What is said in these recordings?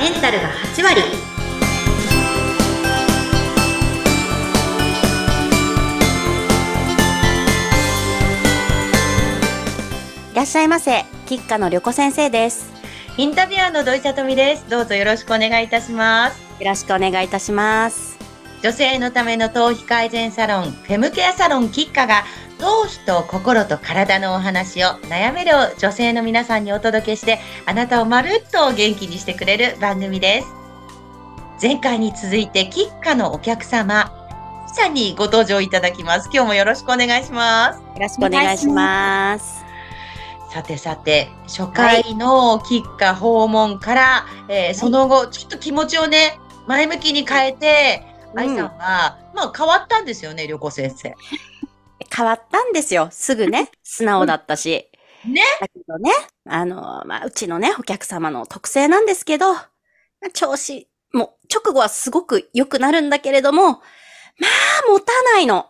メンタルが8割いらっしゃいませ。吉花の旅子先生です。インタビュアーの土井さとみですどうぞよろしくお願いいたしますよろしくお願いいたします。女性のための頭皮改善サロンフェムケアサロンキッカが頭皮と心と体のお話を悩める女性の皆さんにお届けしてあなたをまるっと元気にしてくれる番組です。前回に続いてキッカのお客様さんにご登場いただきます。今日もよろしくお願いします。よろしくお願いします。さてさて、初回のキッカ訪問から、えーその後、ちょっと気持ちをね、前向きに変えて、うん愛さんは、まあ変わったんですよね、旅行先生。変わったんですよ。すぐね、素直だったし。ねだけどね、あの、まあ、うちのね、お客様の特性なんですけど、まあ調子、もう、直後はすごく良くなるんだけれども、まあ、持たないの。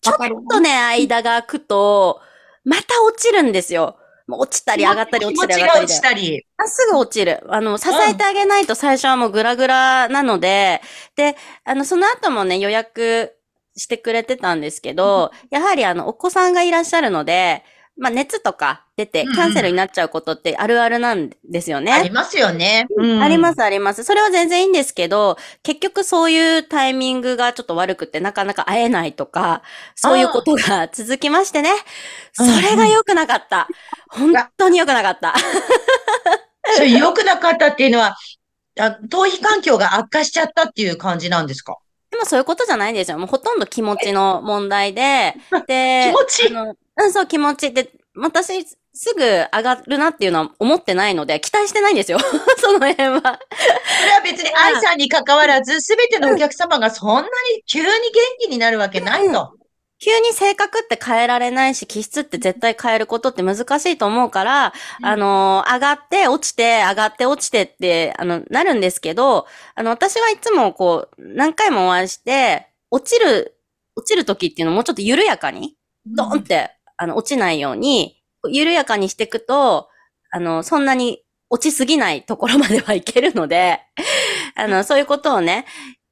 ちょっとね、間が空くと、また落ちるんですよ。落ちたり上がったり落ちたり上がったり落ち。たり。あすぐ落ちる。あの、支えてあげないと最初はもうグラグラなので、で、あの、その後もね、予約してくれてたんですけど、やはりあの、お子さんがいらっしゃるので、まあ、熱とか出てうんうんキャンセルになっちゃうことってあるあるなんですよね。ありますよね。うんあります、あります。それは全然いいんですけど、結局そういうタイミングがちょっと悪くてなかなか会えないとか、そういうことが続きましてね。そうんうんれが良くなかった。本当に良くなかった。それ良くなかったっていうのは、あ頭皮環境が悪化しちゃったっていう感じなんですか？でもそういうことじゃないんですよ。もうほとんど気持ちの問題で、で、気持ち？うん、そう、気持ち。で、私、すぐ上がるなっていうのは思ってないので、期待してないんですよ。その辺は。それは別に愛さんに関わらず、すべてのお客様がそんなに急に元気になるわけないと。急に性格って変えられないし、気質って絶対変えることって難しいと思うから、うん。あの、上がって落ちて、上がって落ちてって、あの、なるんですけど、あの、私はいつもこう、何回もお会いして、落ちる、落ちる時っていうのをもうちょっと緩やかに、ドーンって、あの、落ちないように、緩やかにしていくと、あの、そんなに落ちすぎないところまではいけるので、あの、そういうことをね、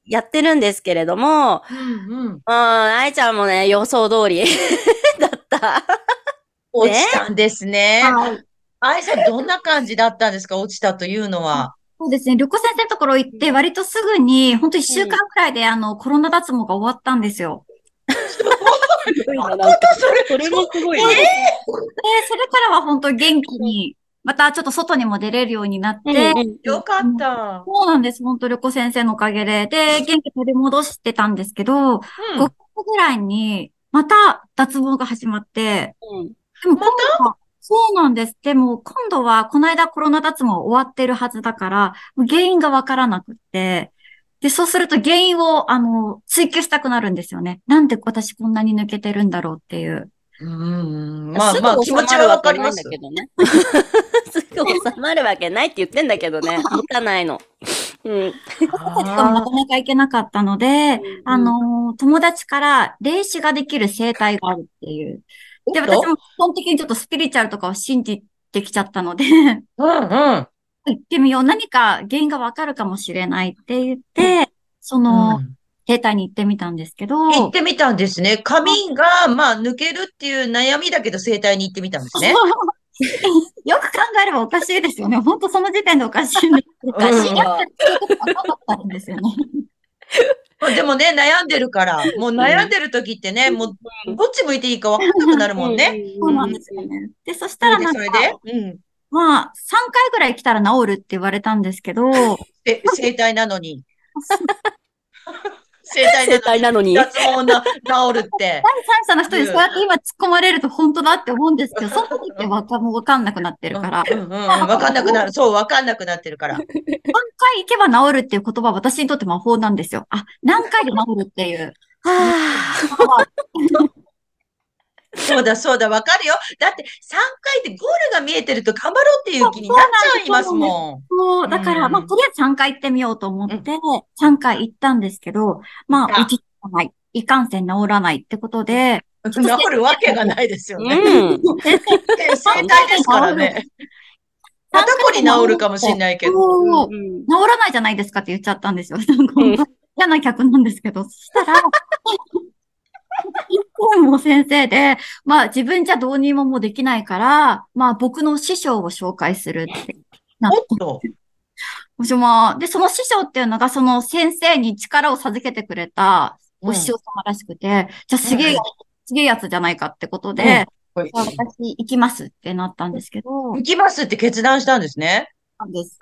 やってるんですけれども、うんうん。うん、愛ちゃんもね、予想通り だった。落ちたんですね。はい。愛さん、どんな感じだったんですか？落ちたというのは。そうですね。旅行先生のところ行って、割とすぐに、本当一週間くらいで、あの、コロナ脱毛が終わったんですよ。すごいな、なんか。それもすごいね。で、それからは本当元気に、またちょっと外にも出れるようになって、よかった。そうなんです。本当旅行先生のおかげで。で、元気取り戻してたんですけど、5うんヶ月ぐらいに、また脱毛が始まって、うんでも今度は、そうなんです。でも今度は、この間コロナ脱毛終わってるはずだから、原因がわからなくって、で、そうすると原因を、あの、追求したくなるんですよね。なんで私こんなに抜けてるんだろうっていう。うん。まあまあ、気持ちはわかります。けどね。すぐ収まるわけないって言ってんだけどね。持たないの。うん。私たちがなかなか行けなかったので、あの、友達から霊視ができる生態があるっていう。で、私も基本的にちょっとスピリチュアルとかを信じてきちゃったので、うんうん。行ってみよう。何か原因がわかるかもしれないって言って、その、うん生態に行ってみたんですけど、行ってみたんですね。髪が、まあ、抜けるっていう悩みだけど、整体に行ってみたんですね。よく考えればおかしいですよね。本当その時点でおかしいんです。おかしいやってることがなかったんですよね。でもね、悩んでるから、もう悩んでる時ってね、もう、どっち向いていいか分かんなくなるもんね。そうなんですよね。で、そしたらなんかそれで、、それで、うん。まあ、3回ぐらい来たら治るって言われたんですけど、え、整体なのに。整体生体なのに。脱毛な、治るって。第三者の人にそうやって今突っ込まれると本当だって思うんですけど、その時ってわかもうわかんなくなってるから、3うんうん、分かんなくなる。そう、分かんなくなってるから。回行けば治るっていう言葉は私にとって魔法なんですよ。あ、何回で治るっていう。は そうだ、そうだ、分かるよ。だって、3回でゴールが見えてると頑張ろうっていう気になっちゃいますもん。そう、だから、うんまあ、とりあえず3回行ってみようと思って、3回行ったんですけど、まあ、落ちない。いかんせん治らないってことで、治るわけがないですよい。ね。うん。正解ですからね。肩こり治るかもしれないけど。治らないじゃないですかって言っちゃったんですよ。なんかうん嫌な客なんですけど、そしたら、一 本も先生で、まあ自分じゃどうにももうできないから、まあ僕の師匠を紹介するって。なっおっと。私も、で、その師匠っていうのが、その先生に力を授けてくれたお師匠様らしくて、じゃあすげえや、すげえやつじゃないかってことで、はいじゃあ私行きますってなったんですけど、行きますって決断したんですね。なんです。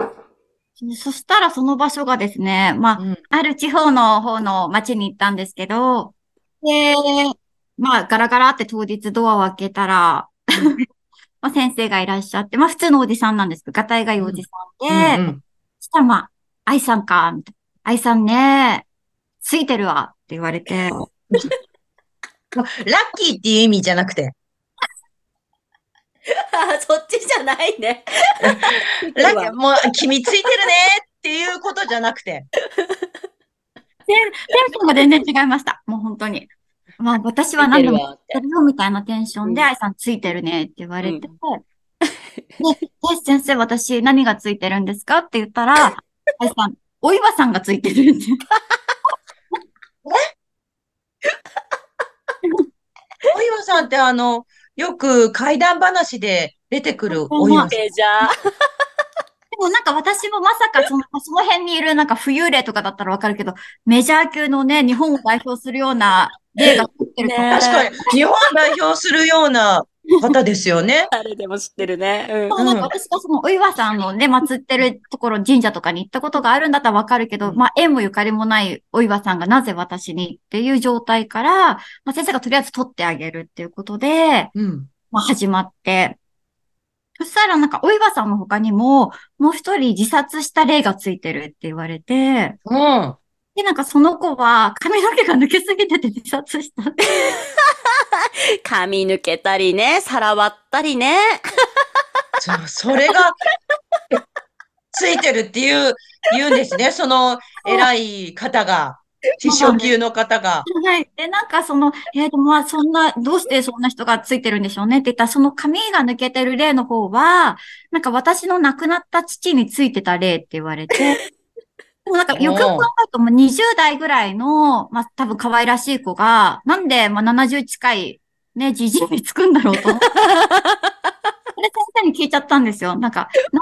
でそしたらその場所がですね、まあ、うん。ある地方の方の町に行ったんですけど、で、まあ、ガラガラって当日ドアを開けたら、まあ、先生がいらっしゃって、まあ、普通のおじさんなんですけど、がたいがいいおじさんで、うんうんそしたらまあ、愛さんか、みたいな。愛さんね、ついてるわ、って言われて、ラッキーっていう意味じゃなくて、あ そっちじゃないね。ラッキー、もう、君ついてるねっていうことじゃなくて。テンションが全然違いました。もう本当に。まあ、私は何でも見てるわってやるよみたいなテンションで、うん愛さんついてるねって言われて、で、え、先生、私何がついてるんですかって言ったら、愛さん、お岩さんがついてるって。お岩さんってあの、よく怪談話で出てくるお岩さん。もなんか私もまさかその、その辺にいるなんか浮遊霊とかだったらわかるけど、メジャー級のね、日本を代表するような霊がついてるとね。確かに、日本を代表するような方ですよね。誰でも知ってるね。うん。そうなんか私がそのお岩さんのね、祀ってるところ、神社とかに行ったことがあるんだったらわかるけど、うん。まあ、縁もゆかりもないお岩さんがなぜ私にっていう状態から、まあ、先生がとりあえず取ってあげるっていうことで、うん。まあ、始まって、そしたらなんかお岩さんの他にも、もう一人自殺した霊がついてるって言われて、うん。で、なんかその子は髪の毛が抜けすぎてて 自殺したって。髪抜けたりね、皿割ったりね。そう、それが、ついてるっていう、言うんですね。その偉い方が、師匠級の方が。はい。で、なんかその、えー、でもまあそんな、どうしてそんな人がついてるんでしょうね？って言ったら、その髪が抜けてる霊の方は、なんか私の亡くなった父についてた霊って言われて、でもなんかよく考えると、もう20代ぐらいの、まあ多分可愛らしい子が、なんでまあ70近いね、じじいにつくんだろうと。そ れ先生に聞いちゃったんですよ。なんか、な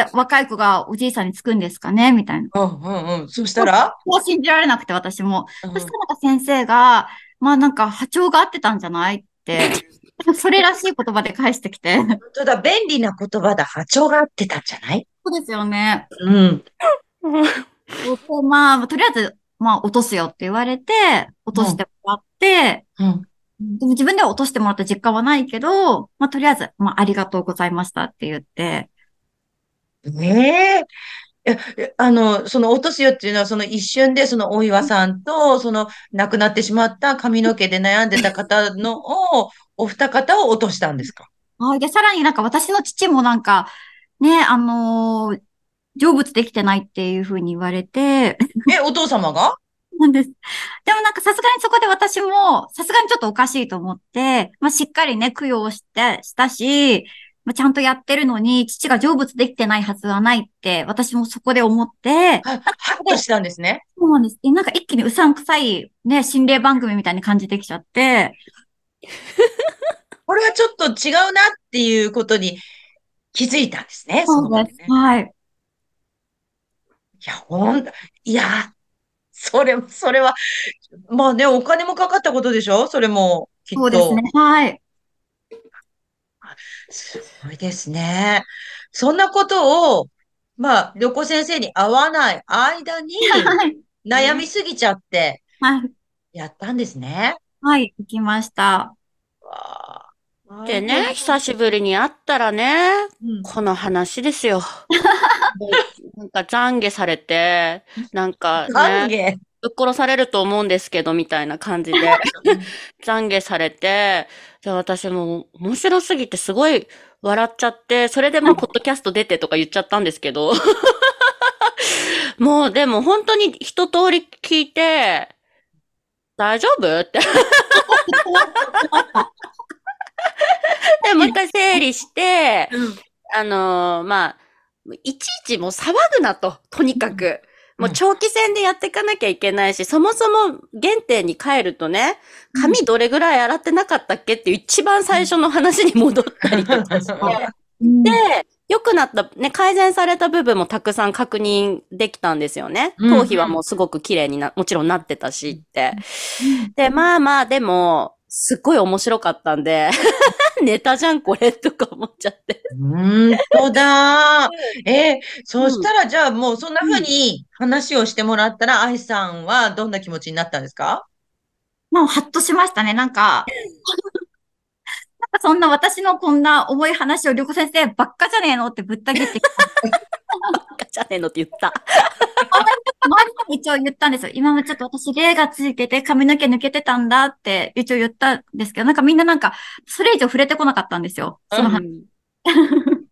んで若い子がおじいさんにつくんですかね？みたいな。うんうんうん。そしたら、こう信じられなくて私も。うんそしたらなんか先生が、まあなんか波長が合ってたんじゃない？って、それらしい言葉で返してきて。本当だ、便利な言葉だ。波長が合ってたんじゃない？そうですよね。うん。でまあ、とりあえず、まあ落とすよって言われて、落としてもらって、うん。でも自分では落としてもらった実感はないけど、まあとりあえず、まあありがとうございましたって言って、ねえ。ええあの、その落とすよっていうのは、その一瞬で、その大岩さんと、その亡くなってしまった髪の毛で悩んでた方のを、お二方を落としたんですか？はい。で、さらになんか私の父もなんか、ね、あのー成仏できてないっていうふうに言われて、え、お父様が？なんです。でもなんかさすがにそこで私も、さすがにちょっとおかしいと思って、まあしっかりね、供養して、したし、まあ、ちゃんとやってるのに、父が成仏できてないはずはないって、私もそこで思って、は、はっとしたんですね。そうなんです。でなんか一気にうさんくさい、ね、心霊番組みたいに感じてきちゃって、これはちょっと違うなっていうことに気づいたんですね。そうです。ねはい。いや、ほん、いや、それ、それは、まあね、お金もかかったことでしょ？それも、きっと。そうですね。はい。すごいですね。そんなことを、まあ、旅行先生に会わない間にはい。悩みすぎちゃってはい。やったんですね。はい。行きました。わあでね、久しぶりに会ったらね、うんこの話ですよ。なんか懺悔されて、なんか懺ね、悔？ぶっ殺されると思うんですけど、みたいな感じで、懺悔されて、で、私もう面白すぎてすごい笑っちゃって、それでもうポッドキャスト出てとか言っちゃったんですけど、もうでも本当に一通り聞いて、大丈夫？って。で、もう一回整理して、あのーまあ、いちいちもう騒ぐなと、とにかく。もう長期戦でやっていかなきゃいけないし、そもそも原点に帰るとね、髪どれぐらい洗ってなかったっけっていう一番最初の話に戻ったりとかして。うんで、良くなった、ね、改善された部分もたくさん確認できたんですよね。うん頭皮はもうすごく綺麗にな、もちろんなってたしって。で、まあまあ、でも、すっごい面白かったんで、ネタじゃんこれとか思っちゃって。本当だ。えー、そしたらじゃあもうそんな風に話をしてもらったら、愛さんはどんな気持ちになったんですか？もうハッとしましたね。なんか、なんかそんな私のこんな重い話を、りょこ先生ばっかじゃねえのってぶった切ってきた。ガチャねんのって言った。にも一応言ったんですよ。今もちょっと私霊がついてて髪の毛抜けてたんだって一応言ったんですけど、なんかみんななんか、それ以上触れてこなかったんですよ。その話。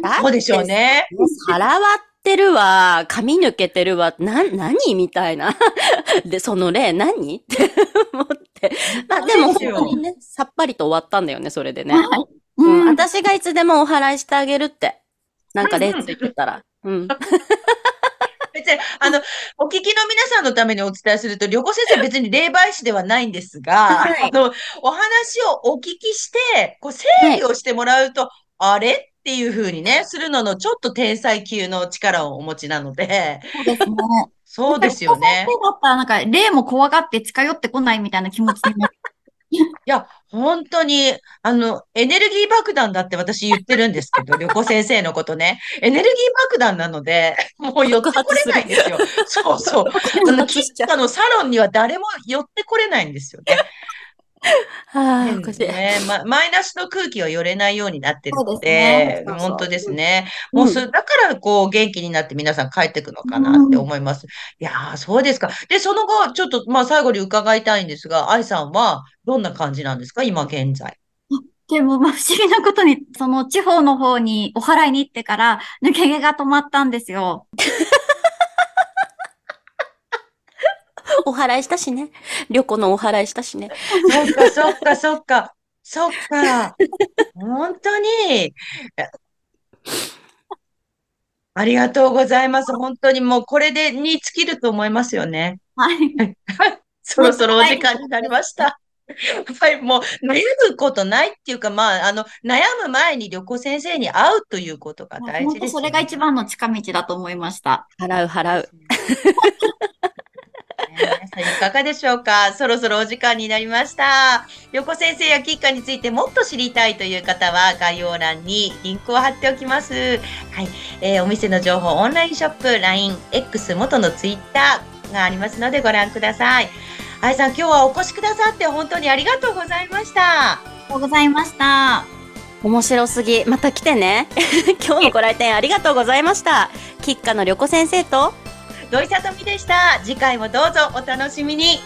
だそうでしょうね。腹割ってるわ、髪抜けてるわ、な、何みたいな。で、その例何？って思って。まあでも本当にね、さっぱりと終わったんだよね、それでね。はい。うん、うん。私がいつでもお払いしてあげるって。なんか例ついてたら。うん。別に、あの、お聞きの皆さんのためにお伝えすると、旅行先生別に霊媒師ではないんですが、はいあの、お話をお聞きして、こう、整理をしてもらうと、あれ？っていう風にね、するののちょっと天才級の力をお持ちなので、そうですね。そうですよね。先生だったらなんか、霊も怖がって近寄ってこないみたいな気持ちになる。いや、本当に、あの、エネルギー爆弾だって私言ってるんですけど、旅行先生のことね。エネルギー爆弾なので、もう寄ってこれないんですよ。そうそう。あの、喫茶のサロンには誰も寄ってこれないんですよね。は あ、おかしい。ね、ま、マイナスの空気は寄れないようになってるのですでね、本当ですね。うんもうそれ、だから、こう、元気になって皆さん帰ってくのかなって思います。いやー、そうですか。で、その後、ちょっと、まあ、最後に伺いたいんですが、愛さんはどんな感じなんですか？今現在。でも、まあ、不思議なことに、その地方の方にお祓いに行ってから、抜け毛が止まったんですよ。お払いしたしね。旅行のお払いしたしね。そっか、そっか、そっか。そっか。本当に。ありがとうございます。本当にもうこれでに尽きると思いますよね。はい。そろそろお時間になりました。はい、もう悩むことないっていうか、まあ、あの、悩む前に旅行先生に会うということが大本事ですよ当それが一番の近道だと思いました。払う払う。いかがでしょうか？そろそろお時間になりました。横先生やキッカについてもっと知りたいという方は概要欄にリンクを貼っておきます。はい。えーお店の情報、オンラインショップ、LINE、X、元の Twitter がありますのでご覧ください。愛さん、今日はお越しくださって本当にありがとうございました。ありがとうございました。面白すぎ。また来てね。今日のご来店ありがとうございました。キッカの旅行先生と、土井さとみでした。次回もどうぞお楽しみに。